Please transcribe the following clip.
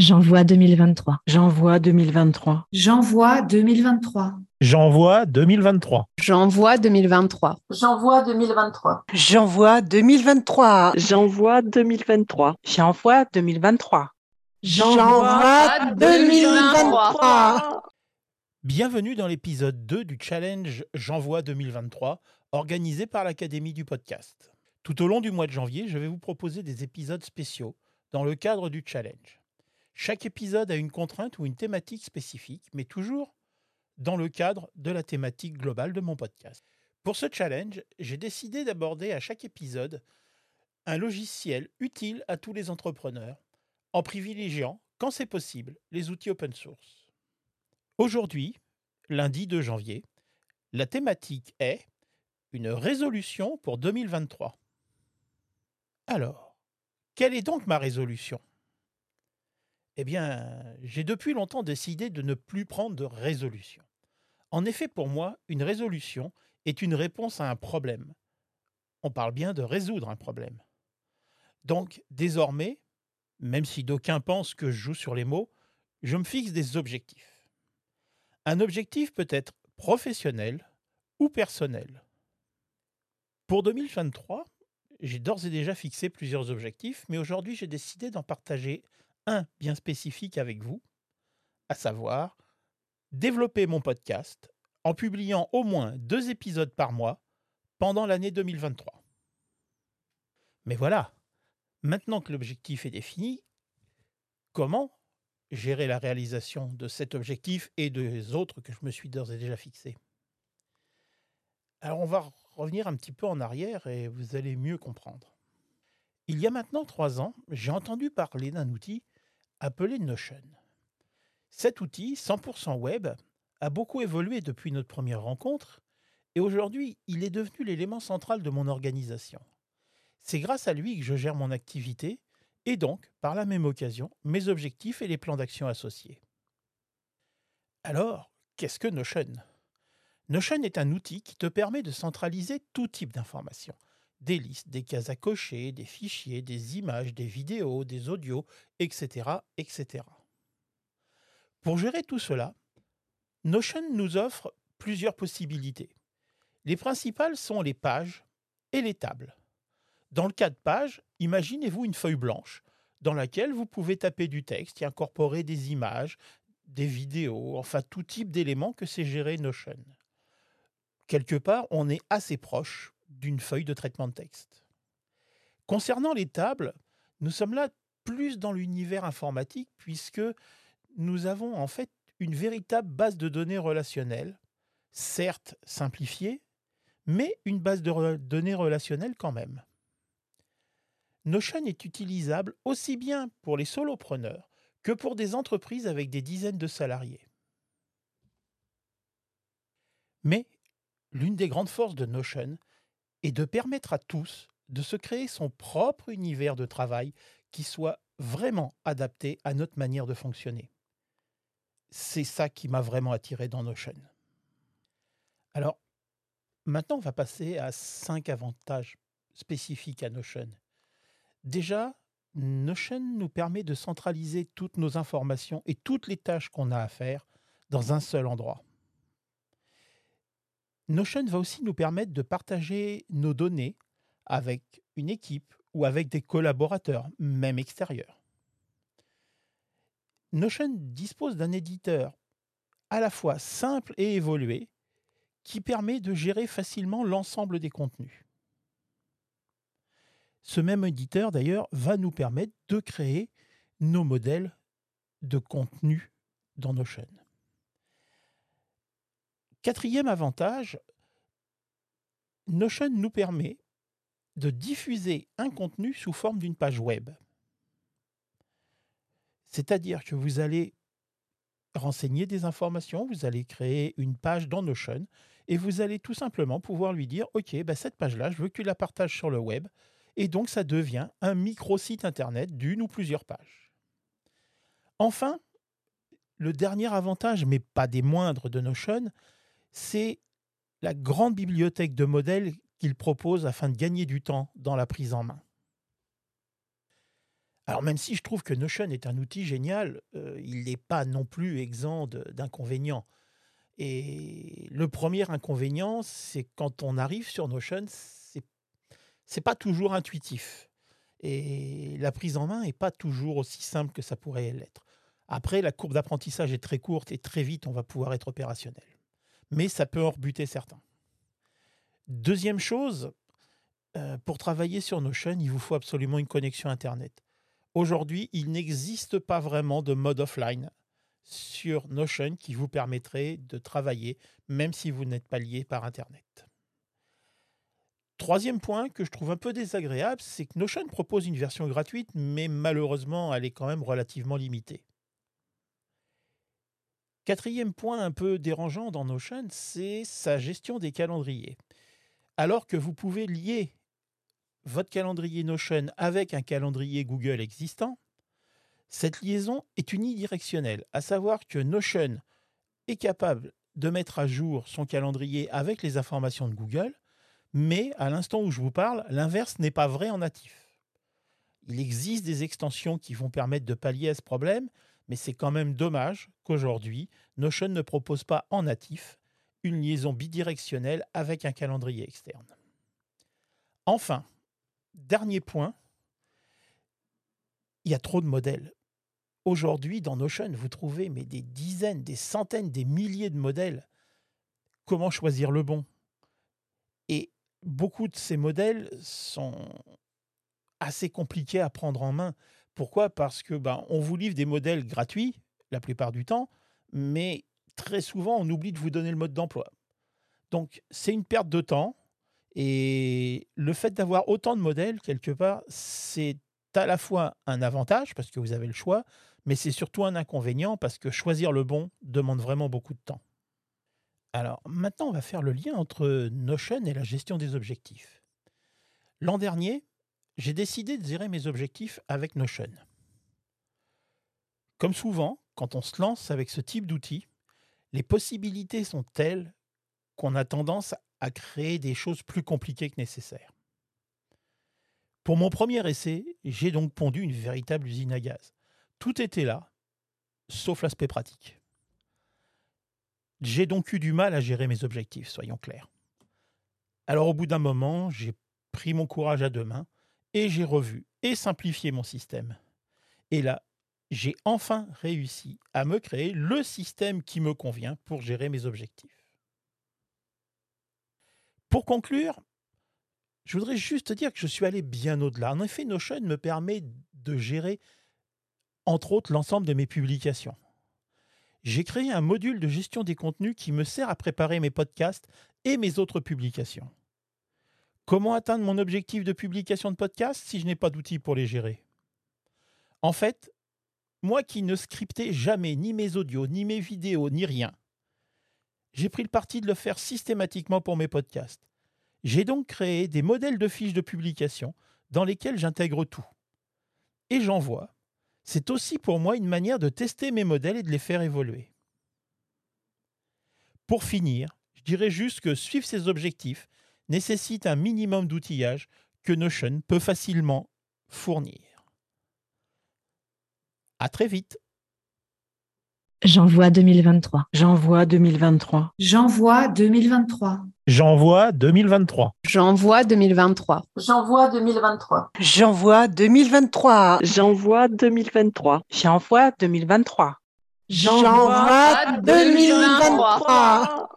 J'envoie 2023. J'envoie 2023. J'envoie 2023. J'envoie 2023. J'envoie 2023. J'envoie 2023. J'envoie 2023. J'envoie 2023. J'envoie 2023. J'envoie 2023. Bienvenue dans l'épisode 2 du challenge J'envoie 2023, organisé par l'Académie du podcast. Tout au long du mois de janvier, je vais vous proposer des épisodes spéciaux dans le cadre du challenge. Chaque épisode a une contrainte ou une thématique spécifique, mais toujours dans le cadre de la thématique globale de mon podcast. Pour ce challenge, j'ai décidé d'aborder à chaque épisode un logiciel utile à tous les entrepreneurs, en privilégiant, quand c'est possible, les outils open source. Aujourd'hui, lundi 2 janvier, la thématique est une résolution pour 2023. Alors, quelle est donc ma résolution? Eh bien, j'ai depuis longtemps décidé de ne plus prendre de résolution. En effet, pour moi, une résolution est une réponse à un problème. On parle bien de résoudre un problème. Donc, désormais, même si d'aucuns pensent que je joue sur les mots, je me fixe des objectifs. Un objectif peut être professionnel ou personnel. Pour 2023, j'ai d'ores et déjà fixé plusieurs objectifs, mais aujourd'hui j'ai décidé d'en partager un bien spécifique avec vous, à savoir développer mon podcast en publiant au moins deux épisodes par mois pendant l'année 2023. Mais voilà, maintenant que l'objectif est défini, comment gérer la réalisation de cet objectif et des autres que je me suis d'ores et déjà fixés? Alors on va revenir un petit peu en arrière et vous allez mieux comprendre. Il y a maintenant trois ans, j'ai entendu parler d'un outil appelé Notion. Cet outil 100% web a beaucoup évolué depuis notre première rencontre et aujourd'hui il est devenu l'élément central de mon organisation. C'est grâce à lui que je gère mon activité et donc, par la même occasion, mes objectifs et les plans d'action associés. Alors, qu'est-ce que Notion? Notion est un outil qui te permet de centraliser tout type d'informations, des listes, des cases à cocher, des fichiers, des images, des vidéos, des audios, etc., etc. Pour gérer tout cela, Notion nous offre plusieurs possibilités. Les principales sont les pages et les tables. Dans le cas de page, imaginez-vous une feuille blanche dans laquelle vous pouvez taper du texte et incorporer des images, des vidéos, enfin tout type d'éléments que c'est gérer Notion. Quelque part, on est assez proche d'une feuille de traitement de texte. Concernant les tables, nous sommes là plus dans l'univers informatique puisque nous avons en fait une véritable base de données relationnelle, certes simplifiée, mais une base de données relationnelle quand même. Notion est utilisable aussi bien pour les solopreneurs que pour des entreprises avec des dizaines de salariés. Mais l'une des grandes forces de Notion, et de permettre à tous de se créer son propre univers de travail qui soit vraiment adapté à notre manière de fonctionner. C'est ça qui m'a vraiment attiré dans Notion. Alors, maintenant, on va passer à cinq avantages spécifiques à Notion. Déjà, Notion nous permet de centraliser toutes nos informations et toutes les tâches qu'on a à faire dans un seul endroit. Notion va aussi nous permettre de partager nos données avec une équipe ou avec des collaborateurs, même extérieurs. Notion dispose d'un éditeur à la fois simple et évolué qui permet de gérer facilement l'ensemble des contenus. Ce même éditeur, d'ailleurs, va nous permettre de créer nos modèles de contenu dans Notion. Quatrième avantage, Notion nous permet de diffuser un contenu sous forme d'une page web. C'est-à-dire que vous allez renseigner des informations, vous allez créer une page dans Notion et vous allez tout simplement pouvoir lui dire OK, bah cette page-là, je veux que tu la partages sur le web. Et donc, ça devient un micro-site internet d'une ou plusieurs pages. Enfin, le dernier avantage, mais pas des moindres de Notion, c'est la grande bibliothèque de modèles qu'il propose afin de gagner du temps dans la prise en main. Alors même si je trouve que Notion est un outil génial, euh, il n'est pas non plus exempt d'inconvénients. Et le premier inconvénient, c'est quand on arrive sur Notion, c'est pas toujours intuitif. Et la prise en main n'est pas toujours aussi simple que ça pourrait l'être. Après, la courbe d'apprentissage est très courte et très vite, on va pouvoir être opérationnel. Mais ça peut en rebuter certains. Deuxième chose, euh, pour travailler sur Notion, il vous faut absolument une connexion Internet. Aujourd'hui, il n'existe pas vraiment de mode offline sur Notion qui vous permettrait de travailler même si vous n'êtes pas lié par Internet. Troisième point que je trouve un peu désagréable, c'est que Notion propose une version gratuite, mais malheureusement, elle est quand même relativement limitée. Quatrième point un peu dérangeant dans Notion, c'est sa gestion des calendriers. Alors que vous pouvez lier votre calendrier Notion avec un calendrier Google existant, cette liaison est unidirectionnelle, à savoir que Notion est capable de mettre à jour son calendrier avec les informations de Google, mais à l'instant où je vous parle, l'inverse n'est pas vrai en natif. Il existe des extensions qui vont permettre de pallier à ce problème, mais c'est quand même dommage qu'aujourd'hui, Notion ne propose pas en natif une liaison bidirectionnelle avec un calendrier externe. Enfin, dernier point, il y a trop de modèles. Aujourd'hui, dans Notion, vous trouvez mais des dizaines, des centaines, des milliers de modèles. Comment choisir le bon? Et beaucoup de ces modèles sont assez compliqués à prendre en main. Pourquoi? Parce que ben, on vous livre des modèles gratuits la plupart du temps, mais très souvent on oublie de vous donner le mode d'emploi. Donc c'est une perte de temps et le fait d'avoir autant de modèles quelque part, c'est à la fois un avantage parce que vous avez le choix, mais c'est surtout un inconvénient parce que choisir le bon demande vraiment beaucoup de temps. Alors maintenant, on va faire le lien entre Notion et la gestion des objectifs. L'an dernier, j'ai décidé de gérer mes objectifs avec Notion. Comme souvent, quand on se lance avec ce type d'outil, les possibilités sont telles qu'on a tendance à créer des choses plus compliquées que nécessaire. Pour mon premier essai, j'ai donc pondu une véritable usine à gaz. Tout était là, sauf l'aspect pratique. J'ai donc eu du mal à gérer mes objectifs, soyons clairs. Alors au bout d'un moment, j'ai pris mon courage à deux mains et j'ai revu et simplifié mon système. Et là, j'ai enfin réussi à me créer le système qui me convient pour gérer mes objectifs. Pour conclure, je voudrais juste dire que je suis allé bien au-delà. En effet, Notion me permet de gérer, entre autres, l'ensemble de mes publications. J'ai créé un module de gestion des contenus qui me sert à préparer mes podcasts et mes autres publications. Comment atteindre mon objectif de publication de podcast si je n'ai pas d'outils pour les gérer? En fait, moi qui ne scriptais jamais ni mes audios, ni mes vidéos, ni rien, j'ai pris le parti de le faire systématiquement pour mes podcasts. J'ai donc créé des modèles de fiches de publication dans lesquels j'intègre tout. Et j'envoie. C'est aussi pour moi une manière de tester mes modèles et de les faire évoluer. Pour finir, je dirais juste que suivre ces objectifs nécessite un minimum d'outillage que Notion peut facilement fournir. À très vite. J'envoie 2023. J'envoie 2023. J'envoie 2023. J'envoie 2023. J'envoie 2023. J'envoie 2023. J'envoie 2023. J'envoie 2023. J'envoie 2023. J'envoie 2023.